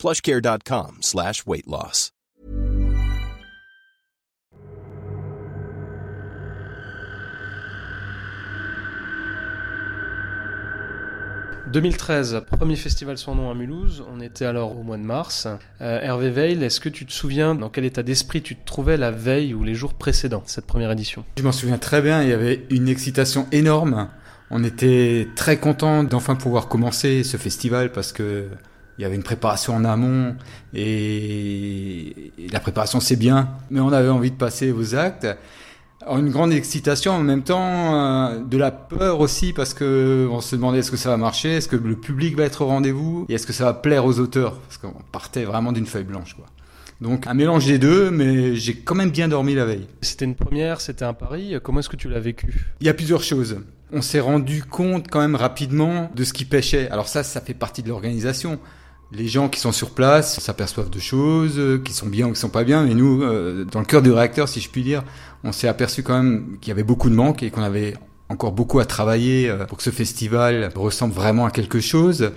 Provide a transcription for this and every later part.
plushcare.com slash weight loss. 2013, premier festival sans nom à Mulhouse. On était alors au mois de mars. Euh, Hervé Veil, est-ce que tu te souviens dans quel état d'esprit tu te trouvais la veille ou les jours précédents cette première édition? Je m'en souviens très bien. Il y avait une excitation énorme. On était très content d'enfin pouvoir commencer ce festival parce que il y avait une préparation en amont et la préparation c'est bien, mais on avait envie de passer aux actes. Alors une grande excitation en même temps, euh, de la peur aussi parce que on se demandait est-ce que ça va marcher, est-ce que le public va être au rendez-vous et est-ce que ça va plaire aux auteurs parce qu'on partait vraiment d'une feuille blanche quoi. Donc un mélange des deux, mais j'ai quand même bien dormi la veille. C'était une première, c'était un pari. Comment est-ce que tu l'as vécu? Il y a plusieurs choses. On s'est rendu compte quand même rapidement de ce qui pêchait. Alors ça, ça fait partie de l'organisation les gens qui sont sur place s'aperçoivent de choses, euh, qui sont bien ou qui sont pas bien, mais nous, euh, dans le cœur du réacteur, si je puis dire, on s'est aperçu quand même qu'il y avait beaucoup de manques et qu'on avait encore beaucoup à travailler euh, pour que ce festival ressemble vraiment à quelque chose.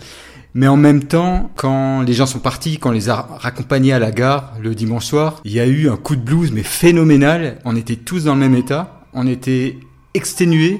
Mais en même temps, quand les gens sont partis, quand on les a raccompagnés à la gare le dimanche soir, il y a eu un coup de blues, mais phénoménal. On était tous dans le même état. On était exténués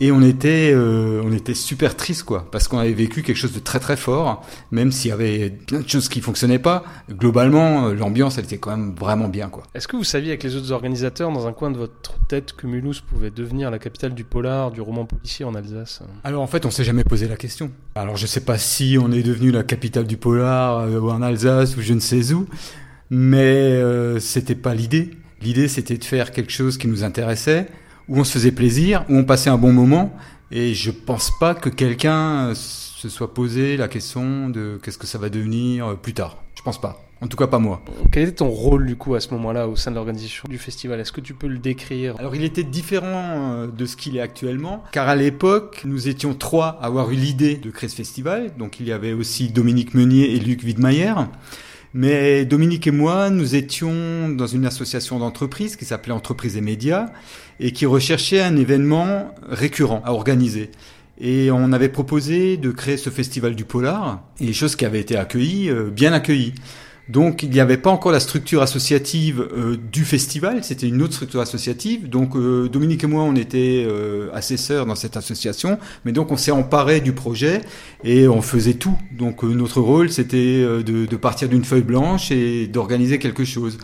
et on était, euh, on était super triste, quoi, parce qu'on avait vécu quelque chose de très très fort, même s'il y avait plein de choses qui fonctionnaient pas. Globalement, euh, l'ambiance, elle était quand même vraiment bien, quoi. Est-ce que vous saviez avec les autres organisateurs, dans un coin de votre tête, que Mulhouse pouvait devenir la capitale du polar, du roman policier en Alsace? Alors en fait, on s'est jamais posé la question. Alors je sais pas si on est devenu la capitale du polar euh, ou en Alsace ou je ne sais où, mais euh, c'était pas l'idée. L'idée, c'était de faire quelque chose qui nous intéressait où on se faisait plaisir, où on passait un bon moment. Et je pense pas que quelqu'un se soit posé la question de qu'est-ce que ça va devenir plus tard. Je pense pas. En tout cas, pas moi. Quel était ton rôle du coup à ce moment-là au sein de l'organisation du festival? Est-ce que tu peux le décrire? Alors, il était différent euh, de ce qu'il est actuellement, car à l'époque, nous étions trois à avoir eu l'idée de créer ce festival. Donc, il y avait aussi Dominique Meunier et Luc Widmayer. Mais Dominique et moi, nous étions dans une association d'entreprises qui s'appelait Entreprises et Médias et qui recherchait un événement récurrent à organiser. Et on avait proposé de créer ce festival du polar, et chose qui avait été accueillie, euh, bien accueillie. Donc il n'y avait pas encore la structure associative euh, du festival, c'était une autre structure associative. Donc euh, Dominique et moi, on était euh, assesseurs dans cette association, mais donc on s'est emparé du projet et on faisait tout. Donc notre rôle, c'était de, de, partir d'une feuille blanche et d'organiser quelque chose.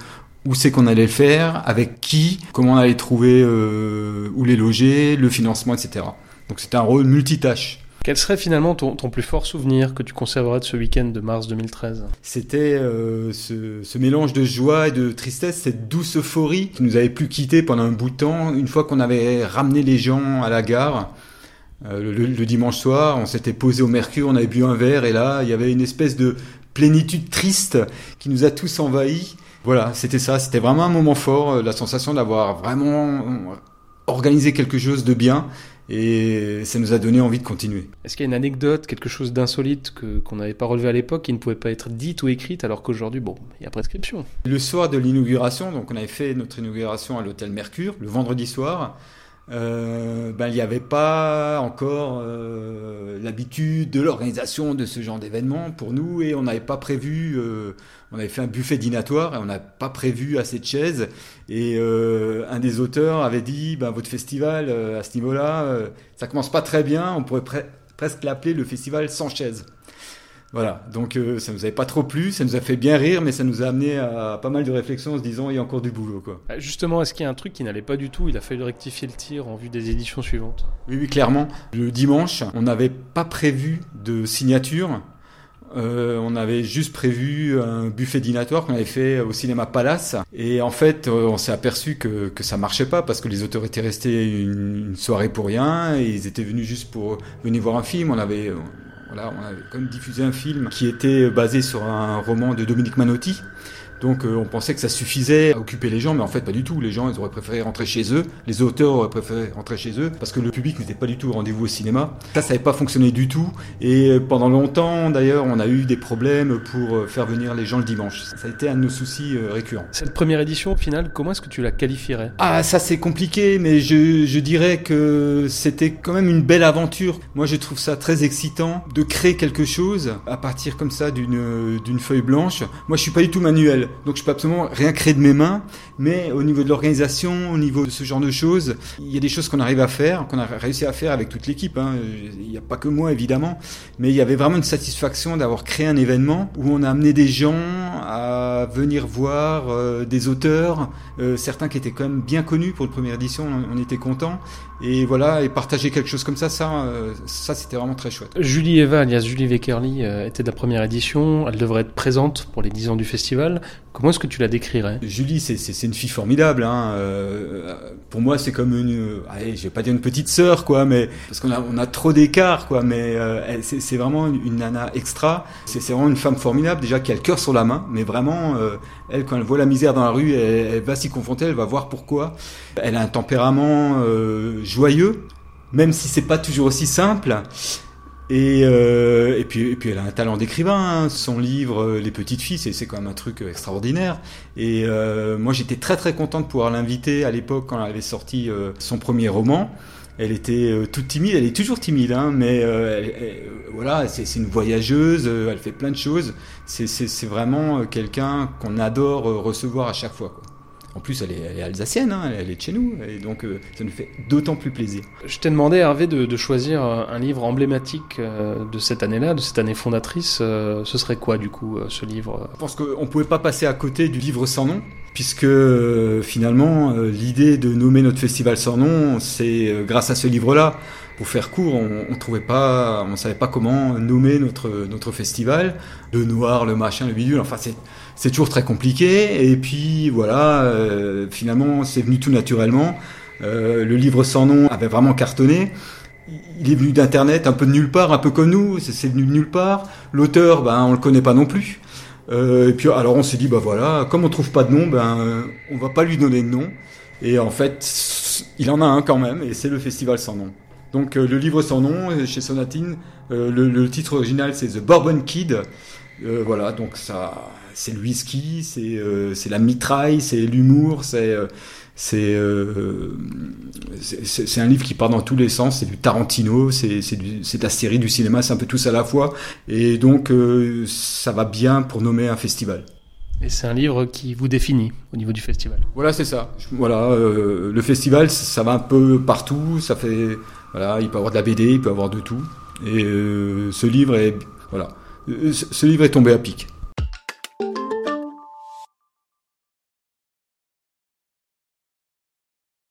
Où c'est qu'on allait le faire, avec qui, comment on allait trouver où les loger, le financement, etc. Donc c'était un rôle multitâche. Quel serait finalement ton, plus fort souvenir que tu conserveras de ce week-end de mars 2013 C'était euh, ce, ce, mélange de joie et de tristesse, cette douce euphorie qui nous avait plus quitté pendant un bout de temps. Une fois qu'on avait ramené les gens à la gare, euh, le, le, dimanche soir, on s'était posé au Mercure, on avait bu un verre et là, il y avait une espèce de plénitude triste qui nous a tous envahis. Voilà, c'était ça, c'était vraiment un moment fort, euh, la sensation d'avoir vraiment organisé quelque chose de bien et ça nous a donné envie de continuer. Est-ce qu'il y a une anecdote, quelque chose d'insolite que, qu'on n'avait pas relevé à l'époque, qui ne pouvait pas être dite ou écrite, alors qu'aujourd'hui, bon, il y a prescription? Le soir de l'inauguration, donc on avait fait notre inauguration à l'hôtel Mercure, le vendredi soir, euh, ben, il n'y avait pas encore euh, l'habitude de l'organisation de ce genre d'événement pour nous et on n'avait pas prévu, euh, on avait fait un buffet dînatoire et on n'a pas prévu assez de chaises et euh, un des auteurs avait dit ben, votre festival euh, à ce niveau-là euh, ça commence pas très bien, on pourrait pre presque l'appeler le festival sans chaises. Voilà, donc euh, ça nous avait pas trop plu, ça nous a fait bien rire, mais ça nous a amené à pas mal de réflexions en se disant il y a encore du boulot. Quoi. Bah, justement, est-ce qu'il y a un truc qui n'allait pas du tout? Il a fallu rectifier le tir en vue des éditions suivantes Oui, oui, clairement. Le dimanche, on n'avait pas prévu de signature. Euh, on avait juste prévu un buffet dînatoire qu'on avait fait au cinéma Palace. Et en fait, euh, on s'est aperçu que, que ça marchait pas parce que les auteurs étaient restés une, une soirée pour rien. Et ils étaient venus juste pour venir voir un film. On avait on avait quand même diffusé un film qui était basé sur un roman de Dominique Manotti. Donc euh, on pensait que ça suffisait à occuper les gens, mais en fait pas du tout. Les gens, ils auraient préféré rentrer chez eux. Les auteurs auraient préféré rentrer chez eux parce que le public n'était pas du tout au rendez-vous au cinéma. Ça, ça n'avait pas fonctionné du tout. Et euh, pendant longtemps, d'ailleurs, on a eu des problèmes pour euh, faire venir les gens le dimanche. Ça a été un de nos soucis récurrents. Cette première édition, au final, comment est-ce que tu la qualifierais? Ah, ça c'est compliqué, mais je, je dirais que c'était quand même une belle aventure. Moi, je trouve ça très excitant de créer quelque chose à partir comme ça d'une d'une feuille blanche. Moi, je suis pas du tout manuel. Donc je peux absolument rien créer de mes mains, mais au niveau de l'organisation, au niveau de ce genre de choses, il y a des choses qu'on arrive à faire, qu'on a réussi à faire avec toute l'équipe. Hein. Il n'y a pas que moi évidemment, mais il y avait vraiment une satisfaction d'avoir créé un événement où on a amené des gens à venir voir euh, des auteurs, euh, certains qui étaient quand même bien connus pour la première édition, on, était content. Et voilà, et partager quelque chose comme ça, ça, euh, ça c'était vraiment très chouette. Julie Eva, alias Julie Weckerly, était de la première édition. Elle devrait être présente pour les 10 ans du festival. Comment est-ce que tu la décrirais? Julie, c'est une fille formidable. Hein. Euh, pour moi, c'est comme une, allez, je vais pas dire une petite sœur, quoi, mais parce qu'on a, on a trop d'écart, quoi. Mais euh, c'est vraiment une nana extra. C'est vraiment une femme formidable, déjà qui a le cœur sur la main, mais vraiment, euh, elle, quand elle voit la misère dans la rue, elle, elle va s'y confronter, elle va voir pourquoi. Elle a un tempérament joyeux, même si c'est pas toujours aussi simple. Et, euh, et, puis, et puis elle a un talent d'écrivain. Hein. Son livre euh, Les Petites Filles, c'est quand même un truc euh, extraordinaire. Et moi, j'étais très très content de pouvoir l'inviter à l'époque quand elle avait sorti son premier roman. Elle était toute timide, elle est toujours timide, hein, mais voilà, c'est une voyageuse, elle fait plein de choses. C'est vraiment quelqu'un qu'on adore recevoir à chaque fois. En plus, elle est, alsacienne, hein, elle est de chez nous, et donc euh, ça nous fait d'autant plus plaisir. Je t'ai demandé, Hervé, de, choisir un livre emblématique euh, de cette année-là, de cette année fondatrice. Euh, ce serait quoi, du coup, ce livre Je pense qu'on ne pouvait pas passer à côté du livre sans nom, puisque finalement, l'idée de nommer notre festival sans nom, c'est grâce à ce livre-là. Pour faire court, on, on trouvait pas, on savait pas comment nommer notre notre festival, le noir, le machin, le bidule. Enfin, c'est c'est toujours très compliqué. Et puis voilà, euh, finalement, c'est venu tout naturellement. Euh, le livre sans nom avait vraiment cartonné. Il est venu d'internet, un peu de nulle part, un peu comme nous. C'est venu de nulle part. L'auteur, ben, on le connaît pas non plus. Euh, et puis alors on s'est dit, bah voilà, comme on trouve pas de nom, ben on va pas lui donner de nom. Et en fait, il en a un quand même, et c'est le Festival sans nom. Donc le livre sans nom chez Sonatine, le, le, titre original c'est The Bourbon Kid. voilà, donc ça, c'est le whisky, c'est euh, la mitraille, c'est l'humour, c'est euh, euh, c'est un livre qui part dans tous les sens, c'est du Tarantino, c'est la série du cinéma, c'est un peu tous à la fois, et donc ça va bien pour nommer un festival. Et c'est un livre qui vous définit au niveau du festival. Voilà, c'est ça. Voilà, le festival, ça va un peu partout. Ça fait, voilà, il peut avoir de la BD, il peut avoir de tout. Et ce livre est, voilà, ce livre est tombé à pic.